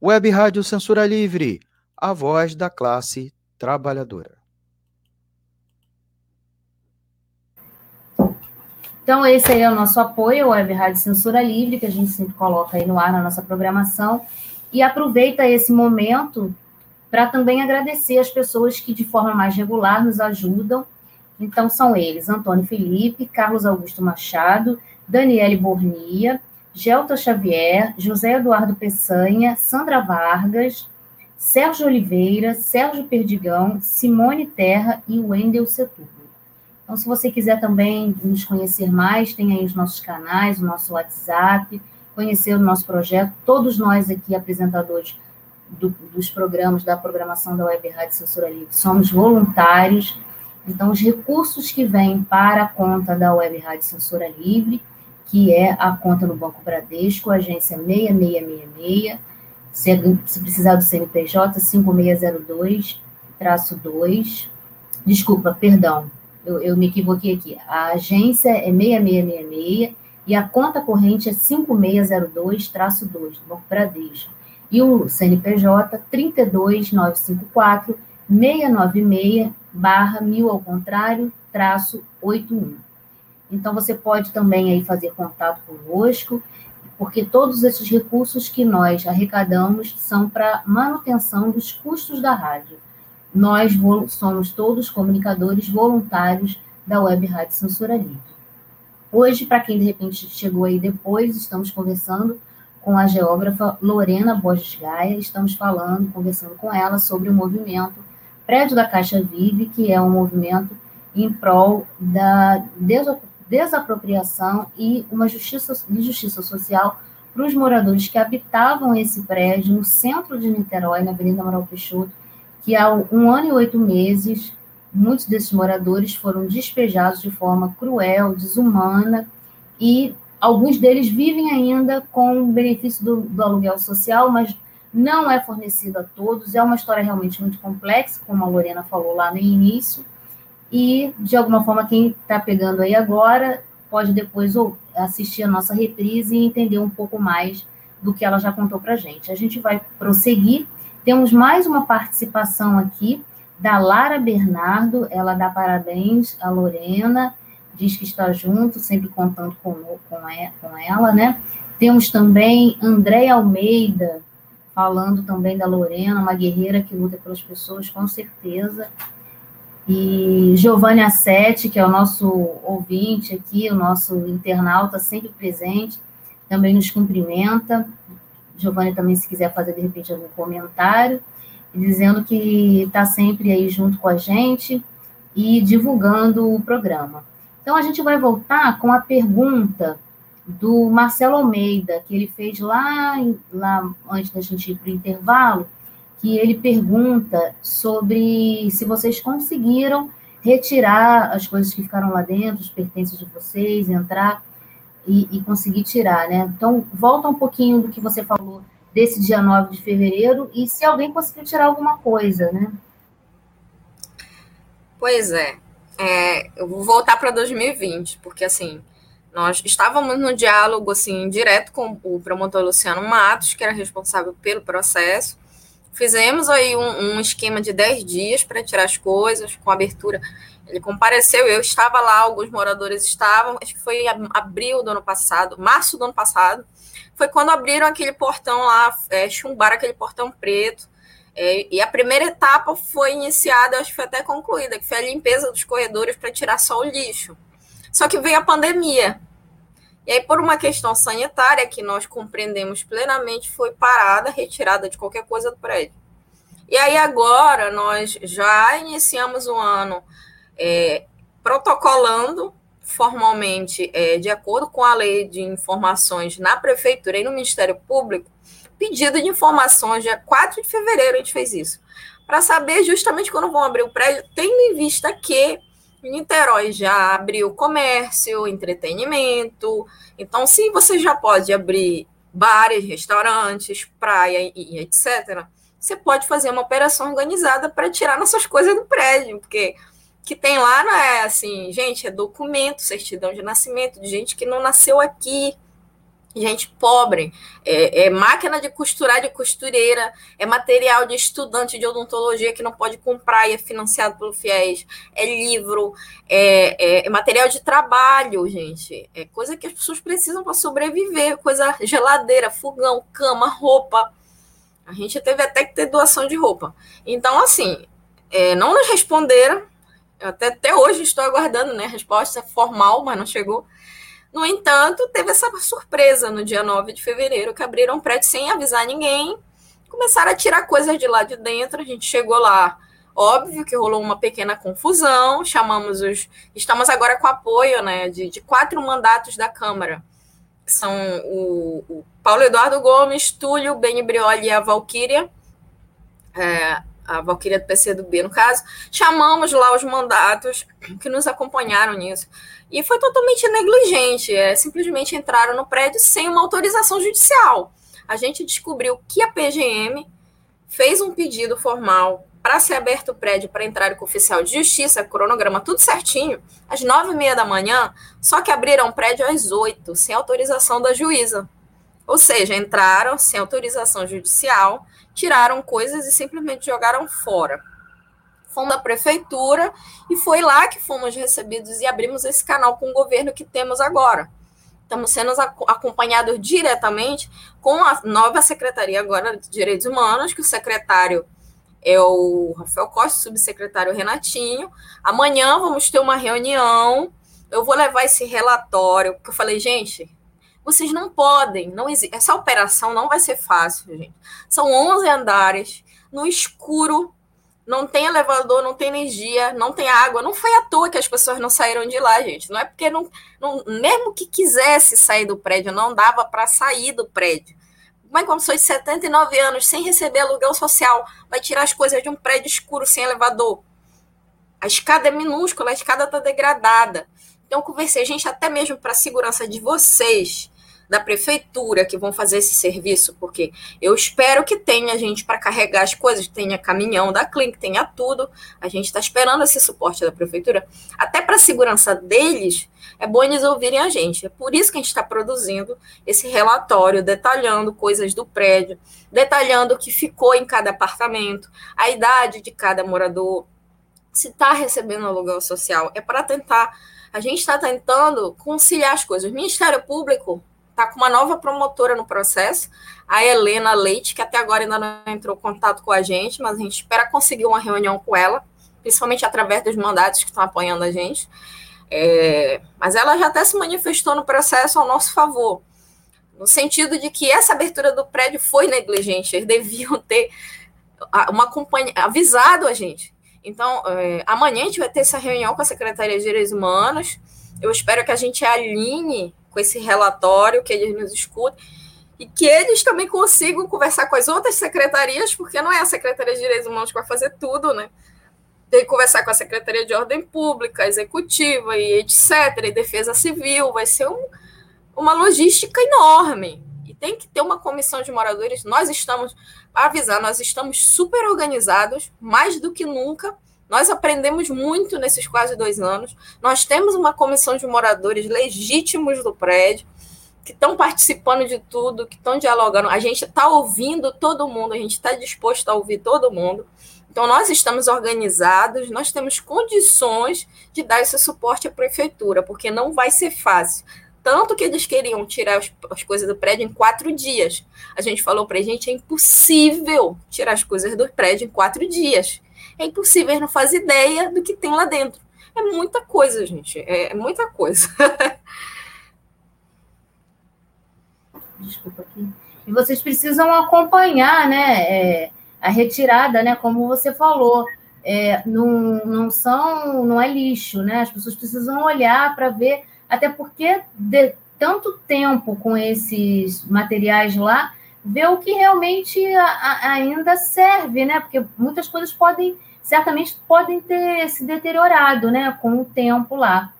Web Rádio Censura Livre, a voz da classe trabalhadora. Então, esse aí é o nosso apoio, a Web Rádio Censura Livre, que a gente sempre coloca aí no ar na nossa programação. E aproveita esse momento para também agradecer as pessoas que, de forma mais regular, nos ajudam. Então, são eles: Antônio Felipe, Carlos Augusto Machado, Daniele Bornia, Gelta Xavier, José Eduardo Peçanha, Sandra Vargas, Sérgio Oliveira, Sérgio Perdigão, Simone Terra e Wendel Setúbal. Então, se você quiser também nos conhecer mais, tem aí os nossos canais, o nosso WhatsApp, conhecer o nosso projeto. Todos nós aqui, apresentadores, do, dos programas, da programação da Web Rádio Censura Livre. Somos voluntários, então os recursos que vêm para a conta da Web Rádio Censura Livre, que é a conta no Banco Bradesco, agência 6666, se, precisar do CNPJ, 5602-2, desculpa, perdão, eu, eu, me equivoquei aqui. A agência é 6666 e a conta corrente é 5602-2 do Banco Bradesco e o CNPJ 32954 696 barra mil ao contrário, traço 81. Então, você pode também aí fazer contato conosco, porque todos esses recursos que nós arrecadamos são para manutenção dos custos da rádio. Nós somos todos comunicadores voluntários da Web Rádio Censura Livre. Hoje, para quem de repente chegou aí depois, estamos conversando com a geógrafa Lorena Borges Gaia. Estamos falando, conversando com ela sobre o movimento Prédio da Caixa Vive, que é um movimento em prol da desapropriação e uma justiça, justiça social para os moradores que habitavam esse prédio no centro de Niterói, na Avenida Amaral Peixoto, que há um ano e oito meses, muitos desses moradores foram despejados de forma cruel, desumana e Alguns deles vivem ainda com o benefício do, do aluguel social, mas não é fornecido a todos. É uma história realmente muito complexa, como a Lorena falou lá no início. E, de alguma forma, quem está pegando aí agora pode depois assistir a nossa reprise e entender um pouco mais do que ela já contou para a gente. A gente vai prosseguir. Temos mais uma participação aqui da Lara Bernardo. Ela dá parabéns à Lorena diz que está junto, sempre contando com, com ela, né? Temos também André Almeida, falando também da Lorena, uma guerreira que luta pelas pessoas, com certeza. E Giovanni Assetti, que é o nosso ouvinte aqui, o nosso internauta sempre presente, também nos cumprimenta. Giovanni também, se quiser fazer, de repente, algum comentário, dizendo que está sempre aí junto com a gente e divulgando o programa. Então, a gente vai voltar com a pergunta do Marcelo Almeida, que ele fez lá, lá antes da gente ir para o intervalo, que ele pergunta sobre se vocês conseguiram retirar as coisas que ficaram lá dentro, os pertences de vocês, entrar e, e, conseguir tirar, né? Então, volta um pouquinho do que você falou desse dia 9 de fevereiro e se alguém conseguiu tirar alguma coisa, né? Pois é é, eu vou voltar para 2020, porque assim, nós estávamos no diálogo assim direto com o promotor Luciano Matos, que era responsável pelo processo. Fizemos aí um, um esquema de 10 dias para tirar as coisas, com abertura. Ele compareceu, eu estava lá, alguns moradores estavam, acho que foi abril do ano passado, março do ano passado. Foi quando abriram aquele portão lá, é, chumbaram aquele portão preto é, e a primeira etapa foi iniciada, acho que foi até concluída, que foi a limpeza dos corredores para tirar só o lixo. Só que veio a pandemia. E aí, por uma questão sanitária que nós compreendemos plenamente, foi parada, retirada de qualquer coisa do prédio. E aí, agora, nós já iniciamos o ano é, protocolando formalmente, é, de acordo com a lei de informações na prefeitura e no Ministério Público, pedido de informações, dia 4 de fevereiro a gente fez isso, para saber justamente quando vão abrir o prédio, tendo em vista que Niterói já abriu comércio, entretenimento, então sim, você já pode abrir bares, restaurantes, praia e etc., você pode fazer uma operação organizada para tirar nossas coisas do prédio, porque que tem lá não é assim, gente, é documento, certidão de nascimento de gente que não nasceu aqui, gente pobre, é, é, máquina de costurar de costureira, é material de estudante de odontologia que não pode comprar e é financiado pelo FIES, é livro, é, é, é material de trabalho, gente, é coisa que as pessoas precisam para sobreviver, coisa geladeira, fogão, cama, roupa. A gente teve até que ter doação de roupa. Então, assim, é, não nos responderam, até, até hoje estou aguardando né, a resposta formal, mas não chegou no entanto, teve essa surpresa no dia 9 de fevereiro, que abriram um prédio sem avisar ninguém, começaram a tirar coisas de lá de dentro, a gente chegou lá, óbvio que rolou uma pequena confusão, chamamos os... Estamos agora com apoio né, de, de quatro mandatos da Câmara, são o, o Paulo Eduardo Gomes, Túlio, Beni Brioli e a Valquíria, é, a Valquíria do PCdoB, no caso, chamamos lá os mandatos que nos acompanharam nisso. E foi totalmente negligente, é, simplesmente entraram no prédio sem uma autorização judicial. A gente descobriu que a PGM fez um pedido formal para ser aberto o prédio para entrar com oficial de justiça, cronograma tudo certinho, às nove e meia da manhã, só que abriram o prédio às oito, sem autorização da juíza. Ou seja, entraram sem autorização judicial, tiraram coisas e simplesmente jogaram fora. Fomos da prefeitura e foi lá que fomos recebidos e abrimos esse canal com o governo que temos agora. Estamos sendo acompanhados diretamente com a nova secretaria agora de Direitos Humanos, que o secretário é o Rafael Costa, subsecretário Renatinho. Amanhã vamos ter uma reunião. Eu vou levar esse relatório, porque eu falei, gente, vocês não podem, não existe. Essa operação não vai ser fácil, gente. São 11 andares, no escuro, não tem elevador, não tem energia, não tem água. Não foi à toa que as pessoas não saíram de lá, gente. Não é porque não, não mesmo que quisesse sair do prédio, não dava para sair do prédio. Mãe, como sou de 79 anos, sem receber aluguel social, vai tirar as coisas de um prédio escuro sem elevador. A escada é minúscula, a escada está degradada. Então, conversei, gente, até mesmo para a segurança de vocês, da prefeitura que vão fazer esse serviço, porque eu espero que tenha gente para carregar as coisas, tenha caminhão da clínica, tenha tudo. A gente está esperando esse suporte da prefeitura. Até para a segurança deles, é bom eles ouvirem a gente. É por isso que a gente está produzindo esse relatório, detalhando coisas do prédio, detalhando o que ficou em cada apartamento, a idade de cada morador, se está recebendo aluguel social. É para tentar. A gente está tentando conciliar as coisas. O Ministério Público está com uma nova promotora no processo, a Helena Leite, que até agora ainda não entrou em contato com a gente, mas a gente espera conseguir uma reunião com ela, principalmente através dos mandatos que estão apoiando a gente. É, mas ela já até se manifestou no processo ao nosso favor, no sentido de que essa abertura do prédio foi negligente, eles deviam ter uma companhia avisado a gente. Então, é, amanhã a gente vai ter essa reunião com a Secretaria de Direitos Humanos. Eu espero que a gente alinhe com esse relatório, que eles nos escutem e que eles também consigam conversar com as outras secretarias, porque não é a Secretaria de Direitos Humanos que vai fazer tudo, né? Tem que conversar com a Secretaria de Ordem Pública, Executiva e etc., e Defesa Civil, vai ser um, uma logística enorme. E tem que ter uma comissão de moradores. Nós estamos, para avisar, nós estamos super organizados, mais do que nunca, nós aprendemos muito nesses quase dois anos. Nós temos uma comissão de moradores legítimos do prédio, que estão participando de tudo, que estão dialogando. A gente está ouvindo todo mundo, a gente está disposto a ouvir todo mundo. Então, nós estamos organizados, nós temos condições de dar esse suporte à prefeitura, porque não vai ser fácil. Tanto que eles queriam tirar as, as coisas do prédio em quatro dias. A gente falou para a gente, é impossível tirar as coisas do prédio em quatro dias é impossível, eles não fazem ideia do que tem lá dentro. É muita coisa, gente, é muita coisa. (laughs) Desculpa aqui. E vocês precisam acompanhar, né, é, a retirada, né, como você falou. É, não, não são, não é lixo, né? As pessoas precisam olhar para ver, até porque de tanto tempo com esses materiais lá, ver o que realmente a, a, ainda serve, né? Porque muitas coisas podem certamente podem ter se deteriorado né, com o tempo lá.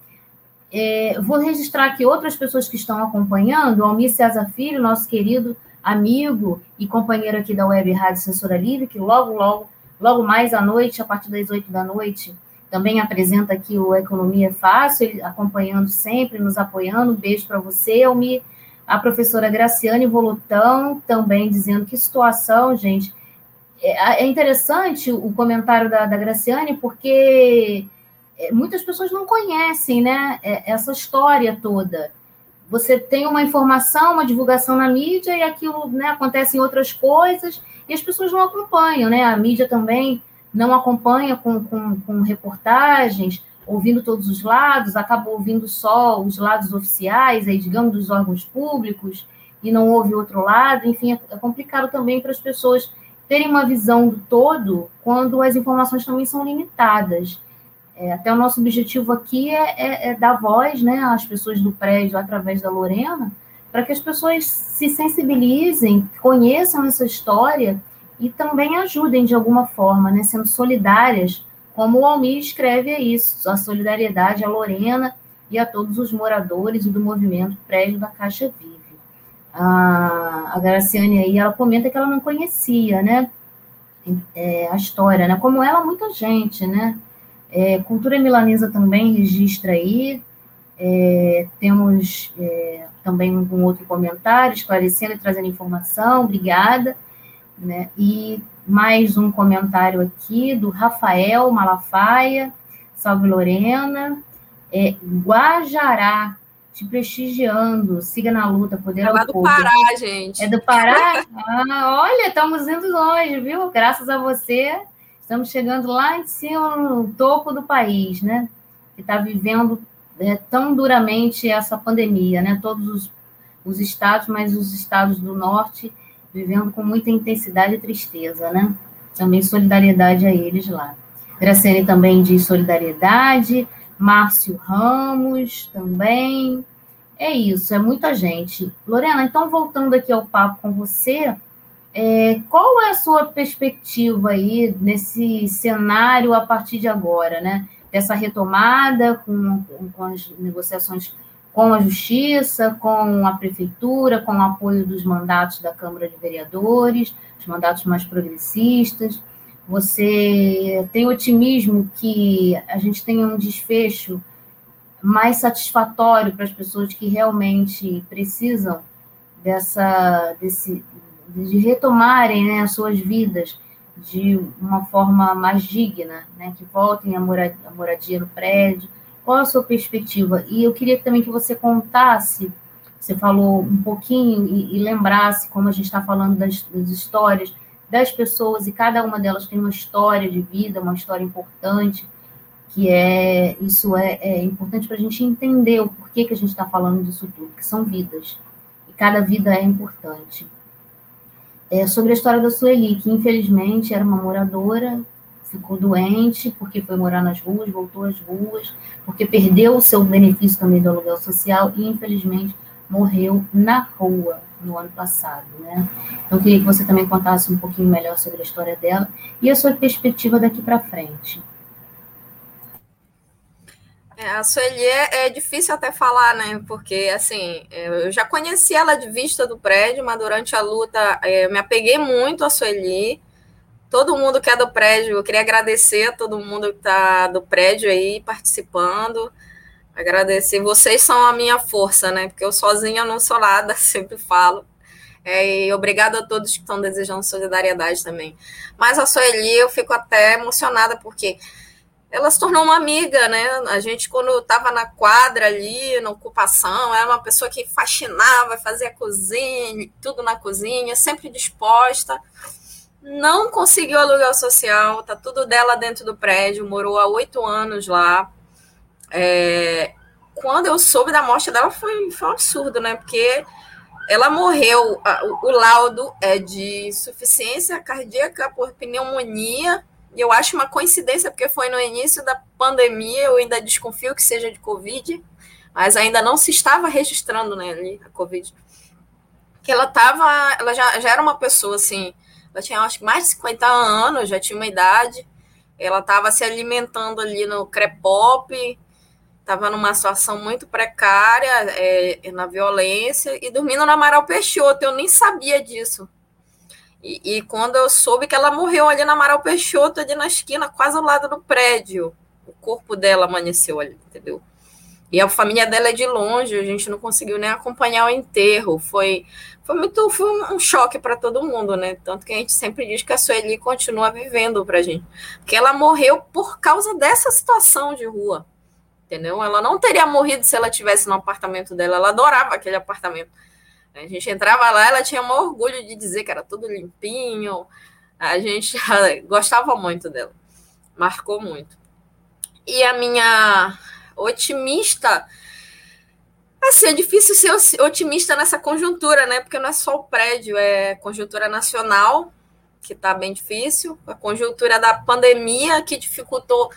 É, vou registrar aqui outras pessoas que estão acompanhando, Almir César Filho, nosso querido amigo e companheiro aqui da Web Rádio Censura Livre, que logo, logo, logo mais à noite, a partir das oito da noite, também apresenta aqui o Economia Fácil, ele acompanhando sempre, nos apoiando. Um beijo para você, Almir. A professora Graciane Volutão também dizendo que situação, gente. É, é interessante o comentário da, da Graciane, porque é, muitas pessoas não conhecem né, é, essa história toda. Você tem uma informação, uma divulgação na mídia e aquilo né, acontece em outras coisas e as pessoas não acompanham, né? A mídia também não acompanha com, com, com reportagens, ouvindo todos os lados, acaba ouvindo só os lados oficiais, aí, digamos, dos órgãos públicos, e não ouve outro lado. Enfim, é, é complicado também para as pessoas terem uma visão do todo quando as informações também são limitadas. É, até o nosso objetivo aqui é, é, é, dar voz né, às pessoas do prédio através da Lorena, para que as pessoas se sensibilizem, conheçam essa história e também ajudem de alguma forma, né, sendo solidárias, como o Almir escreve é isso, a solidariedade a Lorena e a todos os moradores do movimento Prédio da Caixa Vive. A, a Graciane aí, ela comenta que ela não conhecia, né, é, a história, né, como ela, muita gente, né, é, Cultura Milanesa também registra aí, é, temos é, também um outro comentário esclarecendo e trazendo informação, obrigada. Né? E mais um comentário aqui do Rafael Malafaia, salve Lorena, é, Guajará, te prestigiando, siga na luta, poder é ao do Pará, gente. É do Pará? (laughs) ah, olha, estamos indo longe, viu? Graças a você, estamos chegando lá em cima, no topo do país, né? Que está vivendo é, tão duramente essa pandemia, né? Todos os, os estados, mas os estados do norte vivendo com muita intensidade e tristeza, né? Também solidariedade a eles lá. Graciane também diz solidariedade, Márcio Ramos também. É isso, é muita gente. Lorena, então voltando aqui ao papo com você, é, qual é a sua perspectiva aí nesse cenário a partir de agora, né? Dessa retomada com, com, as negociações com a Justiça, com a Prefeitura, com o apoio dos mandatos da Câmara de Vereadores, os mandatos mais progressistas. Você tem otimismo que a gente tenha um desfecho mais satisfatório para as pessoas que realmente precisam dessa, desse, de retomarem né, as suas vidas de uma forma mais digna, né, que voltem a moradia, moradia no prédio, qual a sua perspectiva? E eu queria também que você contasse, você falou um pouquinho e, e lembrasse, como a gente está falando das, das histórias das pessoas, e cada uma delas tem uma história de vida, uma história importante, que é isso é, é importante para a gente entender o porquê que a gente está falando disso tudo, que são vidas, e cada vida é importante. É sobre a história da Sueli, que infelizmente era uma moradora ficou doente porque foi morar nas ruas, voltou às ruas, porque perdeu o seu benefício também do aluguel social e, infelizmente, morreu na rua no ano passado, né? Então, eu queria que você também contasse um pouquinho melhor sobre a história dela e a sua perspectiva daqui para frente. É, a Sueli é, é, difícil até falar, né? Porque, assim, eu já conheci ela de vista do prédio, mas durante a luta é, me apeguei muito a Sueli todo mundo que é do prédio, eu queria agradecer a todo mundo que está do prédio aí participando. Agradecer, vocês são a minha força, né? Porque eu sozinha não sou nada, (laughs) sempre falo. É, e obrigado a todos que estão desejando solidariedade também. Mas a Sueli, eu fico até emocionada, porque ela se tornou uma amiga, né? A gente, quando estava na quadra ali, na ocupação, era uma pessoa que faxinava, fazia cozinha, tudo na cozinha, sempre disposta não conseguiu aluguel social, tá tudo dela dentro do prédio, morou há oito anos lá. É, quando eu soube da morte dela foi, foi um absurdo, né? Porque ela morreu, o laudo é de insuficiência cardíaca por pneumonia, e eu acho uma coincidência, porque foi no início da pandemia, eu ainda desconfio que seja de Covid, mas ainda não se estava registrando né, ali a Covid. Que ela tava, ela já, já era uma pessoa assim, ela tinha acho mais de 50 anos, já tinha uma idade. Ela estava se alimentando ali no Crepop, estava numa situação muito precária, é, na violência, e dormindo na Amaral Peixoto. Eu nem sabia disso. E, e, quando eu soube que ela morreu ali na Amaral Peixoto, ali na esquina, quase ao lado do prédio, o corpo dela amanheceu ali, entendeu? E a família dela é de longe, a gente não conseguiu nem acompanhar o enterro. Foi, foi muito foi um choque para todo mundo, né? Tanto que a gente sempre diz que a Sueli continua vivendo para a gente. Porque ela morreu por causa dessa situação de rua. Entendeu? Ela não teria morrido se ela tivesse no apartamento dela. Ela adorava aquele apartamento. A gente entrava lá, ela tinha um orgulho de dizer que era tudo limpinho. A gente (laughs) gostava muito dela. Marcou muito. E a minha otimista. Assim, é difícil ser otimista nessa conjuntura, né? Porque não é só o prédio, é conjuntura nacional, que está bem difícil, a conjuntura da pandemia, que dificultou.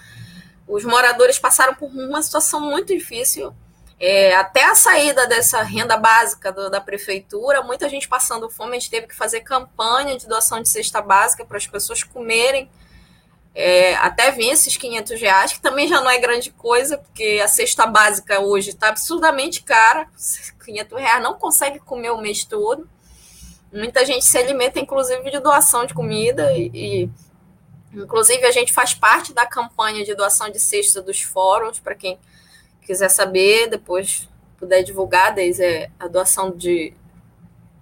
Os moradores passaram por uma situação muito difícil. É, até a saída dessa renda básica do, da prefeitura, muita gente passando fome, a gente teve que fazer campanha de doação de cesta básica para as pessoas comerem. É, até vir esses 500 reais, que também já não é grande coisa, porque a cesta básica hoje está absurdamente cara. (laughs) 500 reais não consegue comer o mês todo. Muita gente se alimenta, inclusive, de doação de comida e, e inclusive, a gente faz parte da campanha de doação de cesta dos fóruns, para quem quiser saber, depois puder divulgar, desde é a doação de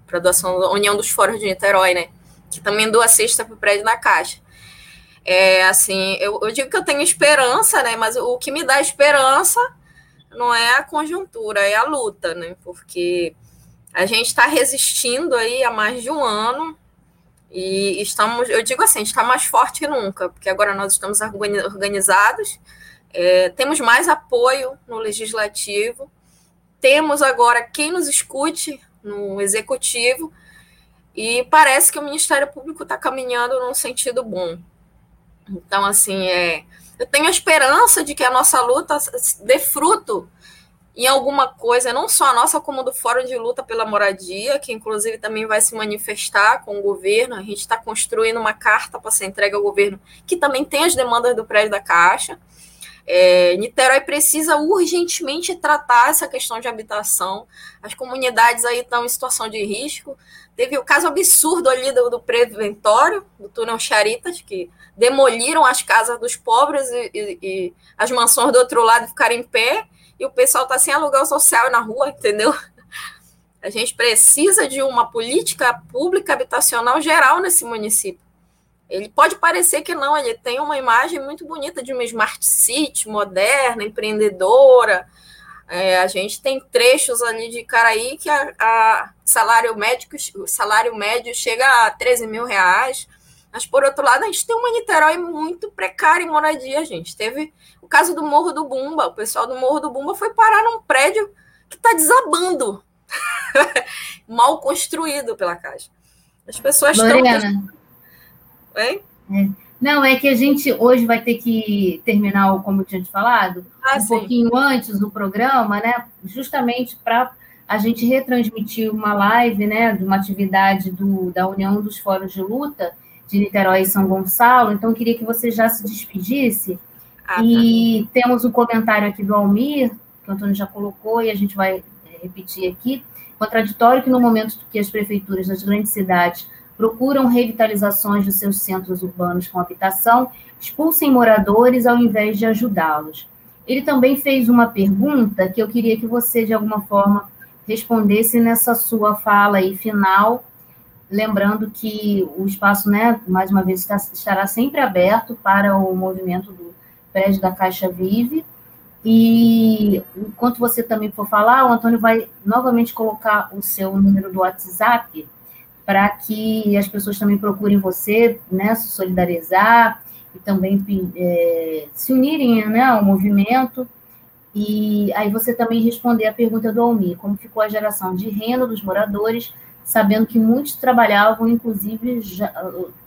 para doação da União dos Fóruns de Niterói, né? Que também doa cesta para o prédio da Caixa. É assim, eu, eu, digo que eu tenho esperança, né? Mas o que me dá esperança não é a conjuntura, é a luta, né? Porque a gente está resistindo aí há mais de um ano e estamos, eu digo assim, está mais forte que nunca, porque agora nós estamos organizados, é, temos mais apoio no legislativo, temos agora quem nos escute no executivo, e parece que o Ministério Público está caminhando num sentido bom. Então, assim, é, eu tenho a esperança de que a nossa luta dê fruto em alguma coisa, não só a nossa, como do Fórum de Luta pela Moradia, que inclusive também vai se manifestar com o governo. A gente está construindo uma carta para ser entregue ao governo, que também tem as demandas do prédio da Caixa. É, Niterói precisa urgentemente tratar essa questão de habitação. As comunidades aí estão em situação de risco. Teve o caso absurdo ali do, do preventório, do túnel Charitas, que demoliram as casas dos pobres e, e, e as mansões do outro lado ficaram em pé, e o pessoal está sem aluguel social na rua, entendeu? A gente precisa de uma política pública habitacional geral nesse município. Ele pode parecer que não, ele tem uma imagem muito bonita de uma smart city moderna, empreendedora. É, a gente tem trechos ali de Caraí que a, a salário médico, o salário médio chega a 13 mil reais. Mas, por outro lado, a gente tem uma Niterói muito precária em moradia, gente. Teve o caso do Morro do Bumba. O pessoal do Morro do Bumba foi parar num prédio que está desabando. (laughs) Mal construído pela Caixa. As pessoas estão Oi? É. Não, é que a gente hoje vai ter que terminar, como eu tinha te falado, ah, um sim. pouquinho antes do programa, né? Justamente para a gente retransmitir uma live, né? De uma atividade do, da União dos Fóruns de Luta de Niterói e São Gonçalo. Então, eu queria que você já se despedisse. Ah, e tá. temos um comentário aqui do Almir, que o Antônio já colocou, e a gente vai é, repetir aqui. Contraditório que no momento que as prefeituras das grandes cidades procuram revitalizações dos seus centros urbanos com habitação, expulsem moradores ao invés de ajudá-los. Ele também fez uma pergunta que eu queria que você, de alguma forma, respondesse nessa sua fala aí final, lembrando que o espaço, né, mais uma vez, estará sempre aberto para o movimento do prédio da Caixa Vive, e enquanto você também for falar, o Antônio vai novamente colocar o seu número do WhatsApp, para que as pessoas também procurem você, né, se solidarizar e também é, se unirem né, ao movimento. E aí você também responder a pergunta do Almir, como ficou a geração de renda dos moradores, sabendo que muitos trabalhavam, inclusive, já,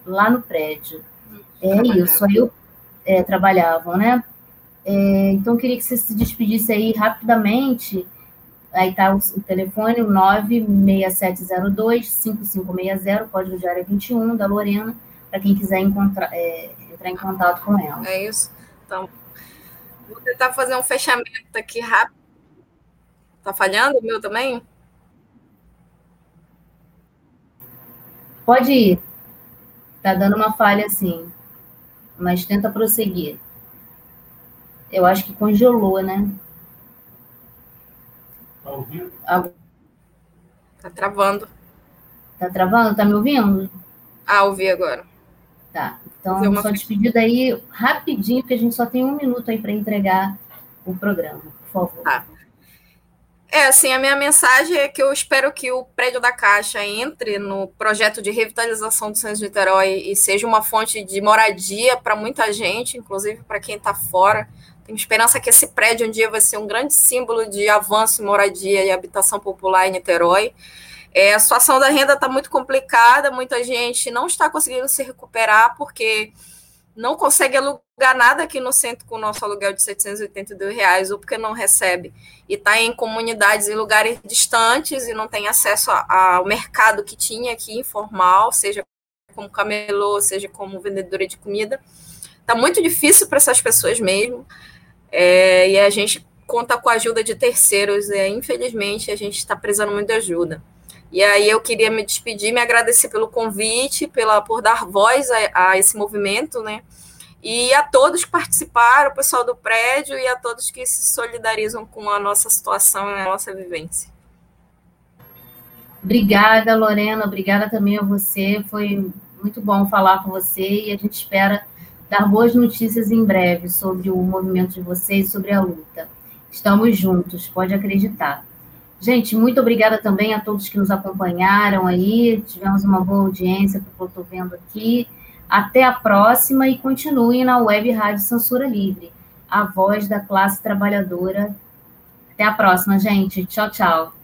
lá no prédio. É isso, aí eu é, trabalhavam, né? É, então, eu queria que você se despedisse aí rapidamente Aí está o, o telefone, o 96702-5560, código de área 21, da Lorena, para quem quiser encontrar, é, entrar em contato com ela. É isso. Então, vou tentar fazer um fechamento aqui rápido. Tá falhando o meu também? Pode ir. Tá dando uma falha assim. Mas tenta prosseguir. Eu acho que congelou, né? Tá ouvindo? Tá travando. Tá travando? Tá me ouvindo? Ah, ouvi agora. Tá. Então, uma... só despedida aí rapidinho, porque a gente só tem um minuto aí para entregar o programa, por favor. Tá. É, assim, a minha mensagem é que eu espero que o prédio da Caixa entre no projeto de revitalização do Centro de Niterói e seja uma fonte de moradia para muita gente, inclusive para quem está fora. Tenho esperança que esse prédio um dia vai ser um grande símbolo de avanço em moradia e habitação popular em Niterói. É, a situação da renda está muito complicada, muita gente não está conseguindo se recuperar porque não consegue alugar nada aqui no centro com o nosso aluguel de 782 reais, ou porque não recebe, e está em comunidades e lugares distantes e não tem acesso ao mercado que tinha aqui informal, seja como camelô, seja como vendedora de comida. Está muito difícil para essas pessoas mesmo, é, e a gente conta com a ajuda de terceiros, e infelizmente a gente está precisando muito de ajuda. E aí eu queria me despedir, me agradecer pelo convite, pela, por dar voz a, a esse movimento, né? E a todos que participaram, o pessoal do prédio e a todos que se solidarizam com a nossa situação e a nossa vivência. Obrigada, Lorena. Obrigada também a você. Foi muito bom falar com você e a gente espera dar boas notícias em breve sobre o movimento de vocês, sobre a luta. Estamos juntos, pode acreditar. Gente, muito obrigada também a todos que nos acompanharam aí. Tivemos uma boa audiência, que eu estou vendo aqui. Até a próxima e continuem na Web Rádio Censura Livre, a voz da classe trabalhadora. Até a próxima, gente. Tchau, tchau.